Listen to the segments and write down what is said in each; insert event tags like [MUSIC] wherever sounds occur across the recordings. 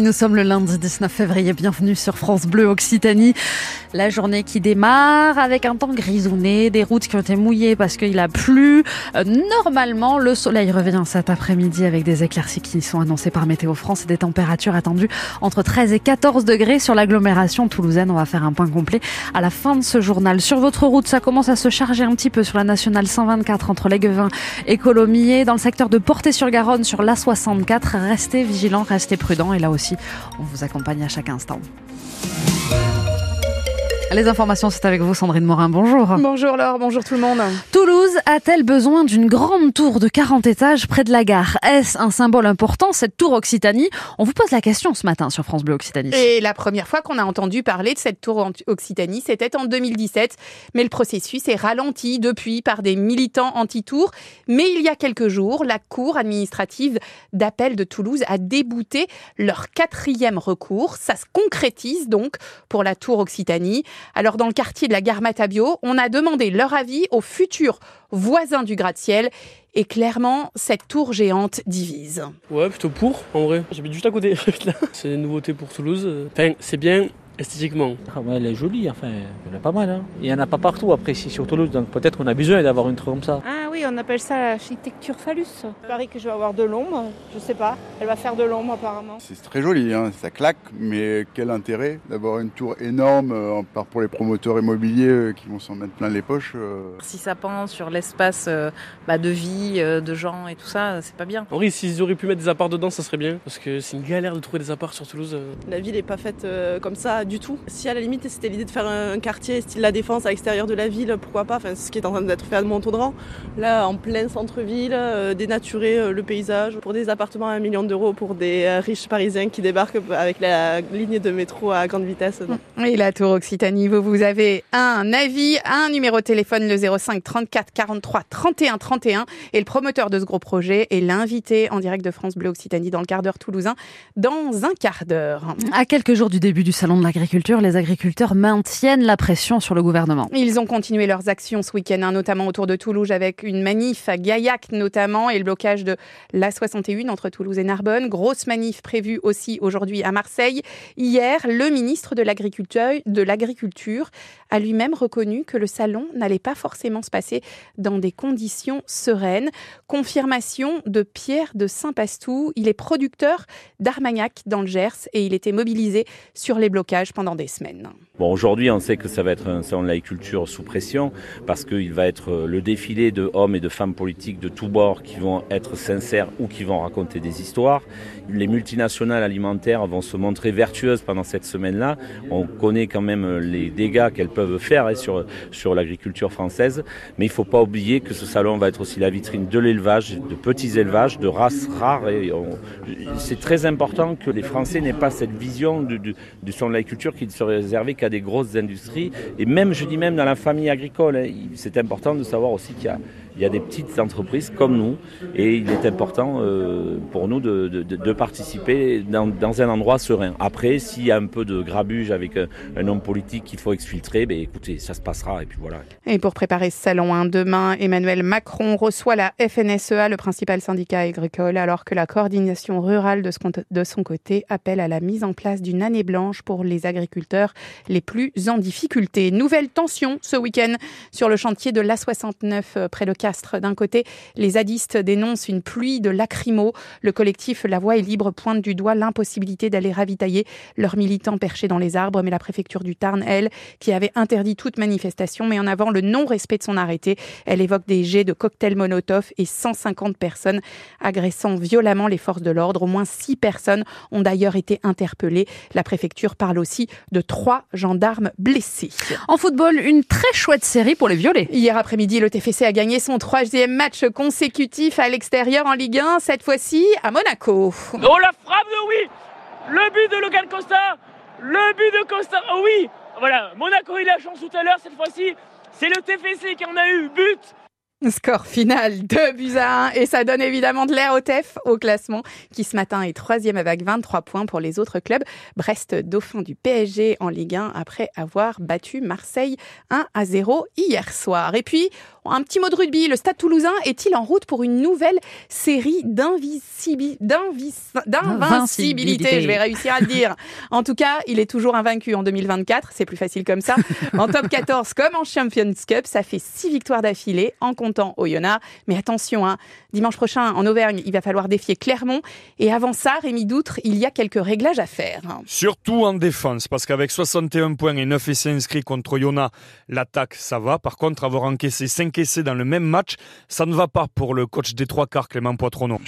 Nous sommes le lundi 19 février, bienvenue sur France Bleu Occitanie. La journée qui démarre avec un temps grisonné, des routes qui ont été mouillées parce qu'il a plu. Euh, normalement, le soleil revient cet après-midi avec des éclaircies qui sont annoncées par Météo France et des températures attendues entre 13 et 14 degrés sur l'agglomération toulousaine. On va faire un point complet à la fin de ce journal. Sur votre route, ça commence à se charger un petit peu sur la nationale 124 entre Léguevin et Colomiers. Dans le secteur de Portée-sur-Garonne sur l'A64, restez vigilants, restez prudents et là aussi, on vous accompagne à chaque instant. Les informations, c'est avec vous, Sandrine Morin. Bonjour. Bonjour Laure, bonjour tout le monde. Toulouse a-t-elle besoin d'une grande tour de 40 étages près de la gare? Est-ce un symbole important, cette tour Occitanie? On vous pose la question ce matin sur France Bleu Occitanie. Et la première fois qu'on a entendu parler de cette tour Occitanie, c'était en 2017. Mais le processus est ralenti depuis par des militants anti-tour. Mais il y a quelques jours, la Cour administrative d'appel de Toulouse a débouté leur quatrième recours. Ça se concrétise donc pour la tour Occitanie. Alors dans le quartier de la gare Matabio, on a demandé leur avis aux futurs voisins du gratte-ciel et clairement, cette tour géante divise. Ouais, plutôt pour, en vrai. J'habite juste à côté. [LAUGHS] c'est une nouveauté pour Toulouse. Enfin, c'est bien, esthétiquement. Ah elle est jolie, enfin, elle est pas mal. Hein. Il n'y en a pas partout après ici sur Toulouse, donc peut-être qu'on a besoin d'avoir une tour comme ça. Ah oui, on appelle ça l'architecture phallus. Il paraît que je vais avoir de l'ombre, je sais pas. Elle va faire de l'ombre apparemment. C'est très joli, hein. ça claque, mais quel intérêt d'avoir une tour énorme, euh, en part pour les promoteurs immobiliers euh, qui vont s'en mettre plein les poches. Euh. Si ça pend sur l'espace bah, de vie, de gens et tout ça, c'est pas bien. Henri, s'ils auraient pu mettre des apparts dedans, ça serait bien, parce que c'est une galère de trouver des apparts sur Toulouse. La ville n'est pas faite comme ça du tout. Si à la limite c'était l'idée de faire un quartier style la défense à l'extérieur de la ville, pourquoi pas, enfin, ce qui est en train d'être fait à Montaudan, là en plein centre-ville, euh, dénaturer euh, le paysage pour des appartements à un million d'euros pour des euh, riches parisiens qui débarquent avec la ligne de métro à grande vitesse. Et la Tour Occitanie, vous, vous avez un avis, un numéro de téléphone, le 05 34 43 31 31. Et le promoteur de ce gros projet est l'invité en direct de France Bleu Occitanie dans le quart d'heure toulousain dans un quart d'heure. À quelques jours du début du Salon de les agriculteurs maintiennent la pression sur le gouvernement. Ils ont continué leurs actions ce week-end, hein, notamment autour de Toulouse avec une manif à Gaillac notamment et le blocage de l'A61 entre Toulouse et Narbonne. Grosse manif prévue aussi aujourd'hui à Marseille. Hier, le ministre de l'Agriculture a lui-même reconnu que le salon n'allait pas forcément se passer dans des conditions sereines. Confirmation de Pierre de Saint-Pastou. Il est producteur d'Armagnac dans le Gers et il était mobilisé sur les blocages pendant des semaines. Bon, aujourd'hui, on sait que ça va être un salon de l'agriculture sous pression parce qu'il va être le défilé de hommes et de femmes politiques de tous bords qui vont être sincères ou qui vont raconter des histoires. Les multinationales alimentaires vont se montrer vertueuses pendant cette semaine-là. On connaît quand même les dégâts qu'elles peuvent faire hein, sur, sur l'agriculture française. Mais il ne faut pas oublier que ce salon va être aussi la vitrine de l'élevage, de petits élevages, de races rares. Et c'est très important que les Français n'aient pas cette vision du, salon de l'agriculture qui ne serait réservé qu'à des grosses industries. Et même, je dis même dans la famille agricole, hein, c'est important de savoir aussi qu'il y a il y a des petites entreprises comme nous et il est important euh, pour nous de, de, de participer dans, dans, un endroit serein. Après, s'il y a un peu de grabuge avec un, un homme politique qu'il faut exfiltrer, ben, écoutez, ça se passera et puis voilà. Et pour préparer ce salon, hein, demain, Emmanuel Macron reçoit la FNSEA, le principal syndicat agricole, alors que la coordination rurale de, son côté appelle à la mise en place d'une année blanche pour les agriculteurs les plus en difficulté. Nouvelle tension ce week-end sur le chantier de l'A69 euh, près de Castres. D'un côté, les zadistes dénoncent une pluie de lacrymo. Le collectif La Voix est libre pointe du doigt l'impossibilité d'aller ravitailler leurs militants perchés dans les arbres. Mais la préfecture du Tarn, elle, qui avait interdit toute manifestation, met en avant le non-respect de son arrêté. Elle évoque des jets de cocktails Molotov et 150 personnes agressant violemment les forces de l'ordre. Au moins six personnes ont d'ailleurs été interpellées. La préfecture parle aussi de trois gendarmes blessés. En football, une très chouette série pour les violets. Hier après-midi, le TFC a gagné son troisième match consécutif à l'extérieur en Ligue 1, cette fois-ci à Monaco. Oh la frappe de oui Le but de Logan Costa Le but de Costa Oh oui Voilà, Monaco a la chance tout à l'heure, cette fois-ci, c'est le TFC qui en a eu but Score final 2 buts à 1 et ça donne évidemment de l'air au TEF au classement qui ce matin est troisième avec 23 points pour les autres clubs. Brest dauphin du PSG en Ligue 1 après avoir battu Marseille 1 à 0 hier soir. Et puis un petit mot de rugby, le Stade toulousain est-il en route pour une nouvelle série d'invincibilité Je vais réussir à le dire. [LAUGHS] En tout cas, il est toujours invaincu en 2024, c'est plus facile comme ça. En top 14 comme en Champions Cup, ça fait 6 victoires d'affilée en comptant Oyonnax. Mais attention, hein, dimanche prochain en Auvergne, il va falloir défier Clermont. Et avant ça, Rémi Doutre, il y a quelques réglages à faire. Surtout en défense, parce qu'avec 61 points et 9 essais inscrits contre Oyonnax, l'attaque, ça va. Par contre, avoir encaissé 5 essais dans le même match, ça ne va pas pour le coach des trois quarts, Clément Poitronneau.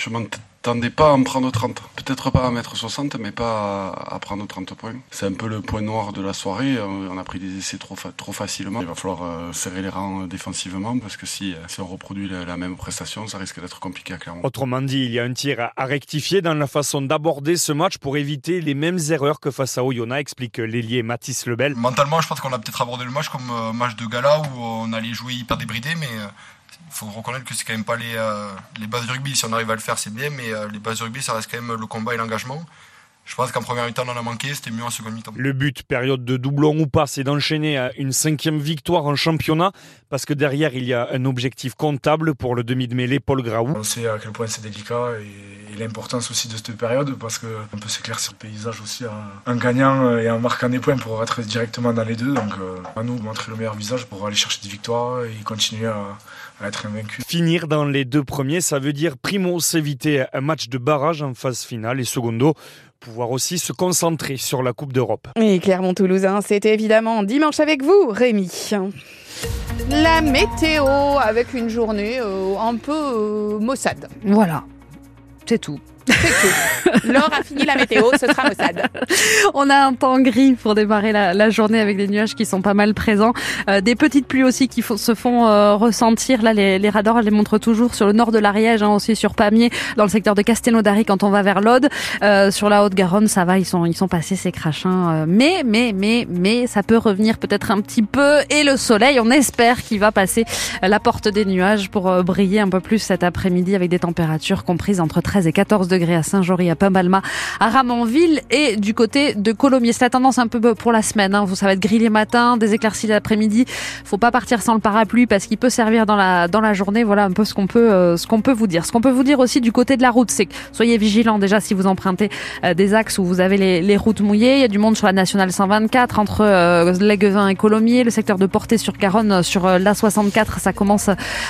M'attendais pas à en prendre 30. Peut-être pas à mettre 60, mais pas à, prendre 30 points. C'est un peu le point noir de la soirée. On a pris des essais trop, trop facilement. Il va falloir euh, serrer les rangs défensivement, parce que si, si on reproduit la, même prestation, ça risque d'être compliqué clairement. Autrement dit, il y a un tir à rectifier dans la façon d'aborder ce match pour éviter les mêmes erreurs que face à Oyonnax, explique l'ailier Mathis Lebel. Mentalement, je pense qu'on a peut-être abordé le match comme un euh, match de gala où on allait jouer hyper débridé, mais euh, il faut reconnaître que c'est quand même pas les, euh, bases du rugby. Si on arrive à le faire, c'est bien, mais les bases du rugby, ça reste quand même le combat et l'engagement. Je pense qu'en première mi-temps, on en a manqué, c'était mieux en seconde mi-temps. Le but, période de doublon ou pas, c'est d'enchaîner à une cinquième victoire en championnat, parce que derrière, il y a un objectif comptable pour le demi de mêlée Paul Graou. On sait à quel point c'est délicat et et l'importance aussi de cette période parce qu'on peut s'éclaircir le paysage aussi en, gagnant et en marquant des points pour être directement dans les deux. Donc euh, à nous montrer le meilleur visage pour aller chercher des victoires et continuer à, être invaincu. Finir dans les deux premiers, ça veut dire primo s'éviter un match de barrage en phase finale et secondo pouvoir aussi se concentrer sur la Coupe d'Europe. Et Clermont-Toulousain, c'était évidemment dimanche avec vous, Rémi. La météo avec une journée euh, un peu euh, maussade. Voilà. C'est tout. Laure a fini la météo, ce sera Mossad. On a un temps gris pour démarrer la, journée avec des nuages qui sont pas mal présents. Euh, des petites pluies aussi qui se font euh, ressentir. Là, les, les, radars les montrent toujours sur le nord de l'Ariège, hein, aussi sur Pamiers, dans le secteur de Castelnaudary quand on va vers l'Aude. Euh, sur la Haute-Garonne, ça va, ils sont, ils sont passés ces crachins. mais, mais, mais, mais, ça peut revenir peut-être un petit peu. Et le soleil, on espère qu'il va passer la porte des nuages pour briller un peu plus cet après-midi avec des températures comprises entre 13 et 14 degrés à Saint-Jory, à Pambalma, à Ramonville et du côté de Colomiers. C'est la tendance un peu pour la semaine. Hein. Ça va être gris les matins, des éclaircies l'après-midi. Faut pas partir sans le parapluie parce qu'il peut servir dans la dans la journée. Voilà un peu ce qu'on peut euh, ce qu'on peut vous dire. Ce qu'on peut vous dire aussi du côté de la route, c'est que soyez vigilants déjà si vous empruntez euh, des axes où vous avez les, routes mouillées. Il y a du monde sur la nationale 124 entre euh, et Colomiers, le secteur de Portée sur Garonne sur la 64, ça commence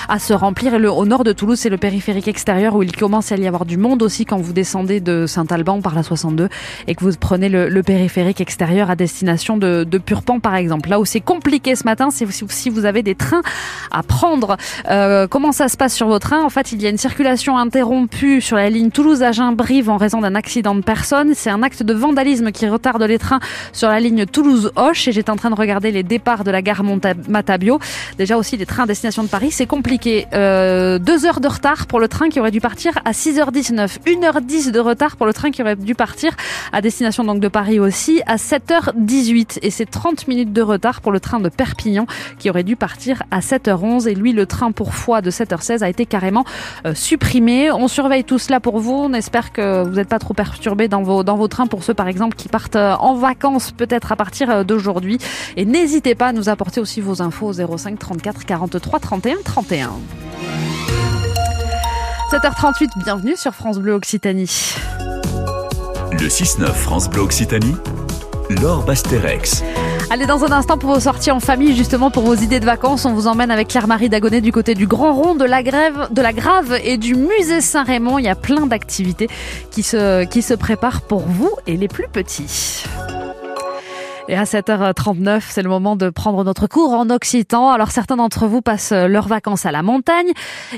à se remplir. Et au nord de Toulouse, c'est le périphérique extérieur où il commence à y avoir du monde aussi vous descendez de Saint-Alban par la 62 et que vous prenez le, périphérique extérieur à destination de, de, Purpan par exemple. Là où c'est compliqué ce matin, c'est si vous avez des trains à prendre. Euh, comment ça se passe sur vos trains? En fait, il y a une circulation interrompue sur la ligne Toulouse-Agen-Brive en raison d'un accident de personne. C'est un acte de vandalisme qui retarde les trains sur la ligne Toulouse-Hoche et j'étais en train de regarder les départs de la gare Matabio. Déjà aussi des trains à destination de Paris, c'est compliqué. Euh, deux heures de retard pour le train qui aurait dû partir à 6h19. 1h10 de retard pour le train qui aurait dû partir à destination donc de Paris aussi à 7h18 et c'est 30 minutes de retard pour le train de Perpignan qui aurait dû partir à 7h11 et lui le train pour foie de 7h16 a été carrément euh, supprimé. On surveille tout cela pour vous. On espère que vous n'êtes pas trop perturbés dans vos dans vos trains pour ceux par exemple qui partent euh, en vacances peut-être à partir euh, d'aujourd'hui et n'hésitez pas à nous apporter aussi vos infos au 05 34 43 31 31. 7h38, bienvenue sur France Bleu Occitanie. Le 6-9 France Bleu Occitanie, Laure Basterex. Allez, dans un instant, pour vos sorties en famille, justement, pour vos idées de vacances, on vous emmène avec Claire-Marie Dagonet du côté du Grand Rond, de la, grève, de la Grave et du Musée Saint-Raymond. Il y a plein d'activités qui se, qui se préparent pour vous et les plus petits. Et à 7h39, c'est le moment de prendre notre cours en occitan. Alors certains d'entre vous passent leurs vacances à la montagne.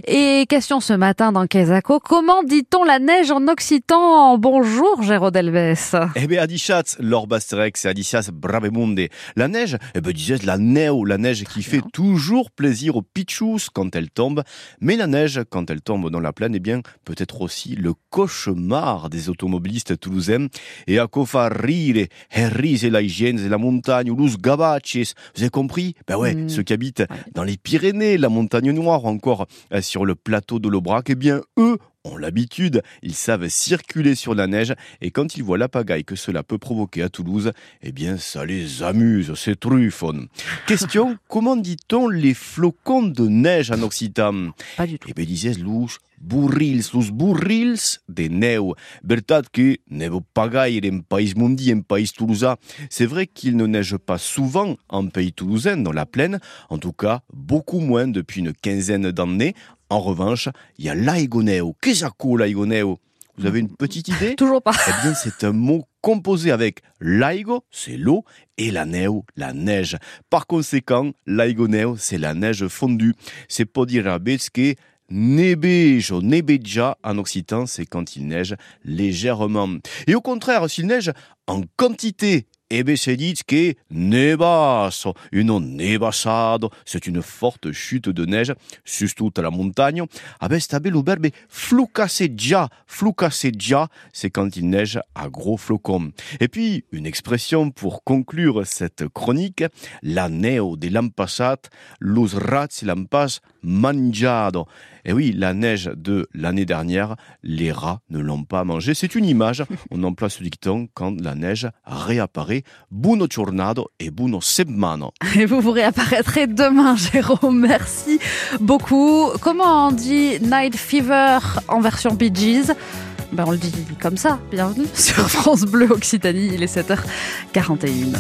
Et question ce matin dans Quesaco, comment dit-on la neige en occitan Bonjour Géraud Delves. Eh bien Adichat, Lord Basterex et Adicias Brabemunde. La neige, eh bien disais la néo, la neige qui fait toujours plaisir aux pitchous quand elle tombe. Mais la neige, quand elle tombe dans la plaine, eh bien peut-être aussi le cauchemar des automobilistes toulousains. Et à Kofarire, Herris et la hygiène Pirennes, la montagne, ou los Gabaches. Vous avez compris? Ben ouais, Mm. ceux qui habitent dans les Pyrénées, la montagne noire, ou encore euh, sur le plateau de l'Aubrac, eh bien, eux ont l'habitude, ils savent circuler sur la neige et quand ils voient la pagaille que cela peut provoquer à Toulouse, eh bien ça les amuse, c'est truffon. [LAUGHS] Question, comment dit-on les flocons de neige en occitan Pas du tout. Eh bien disais lous burrils, lous burrils de neu. Bertat que nevo pagaille en país mundi, en país toulousain. C'est vrai qu'il ne neige pas souvent en pays toulousain, dans la plaine, en tout cas beaucoup moins depuis une quinzaine d'années. En revanche, il y a l'aigoneo. Qu'est-ce que l'aigoneo Vous avez une petite idée? [LAUGHS] Toujours pas. Eh bien, c'est un mot composé avec l'aigo, c'est l'eau, et la neu, la neige. Par conséquent, l'aigoneo, c'est la neige fondue. C'est pour dire à nebejo, nebeja en occitan, c'est quand il neige légèrement. Et au contraire, s'il neige en quantité, eh bien, c'est dit que une c'est une forte chute de neige, surtout à la montagne. Ah ben, c'est c'est quand il neige à gros flocons. Et puis, une expression pour conclure cette chronique, la neo de l'an los rats lampas mangiado. Et oui, la neige de l'année dernière, les rats ne l'ont pas mangé. C'est une image. [LAUGHS] On emploie ce dicton quand la neige réapparaît. Buono giornado et buono setmano. Et vous vous réapparaîtrez demain, Jérôme. Merci beaucoup. Comment on dit Night Fever en version Bee Gees? Ben, On le dit comme ça. Bienvenue sur France Bleu Occitanie. Il est 7h41.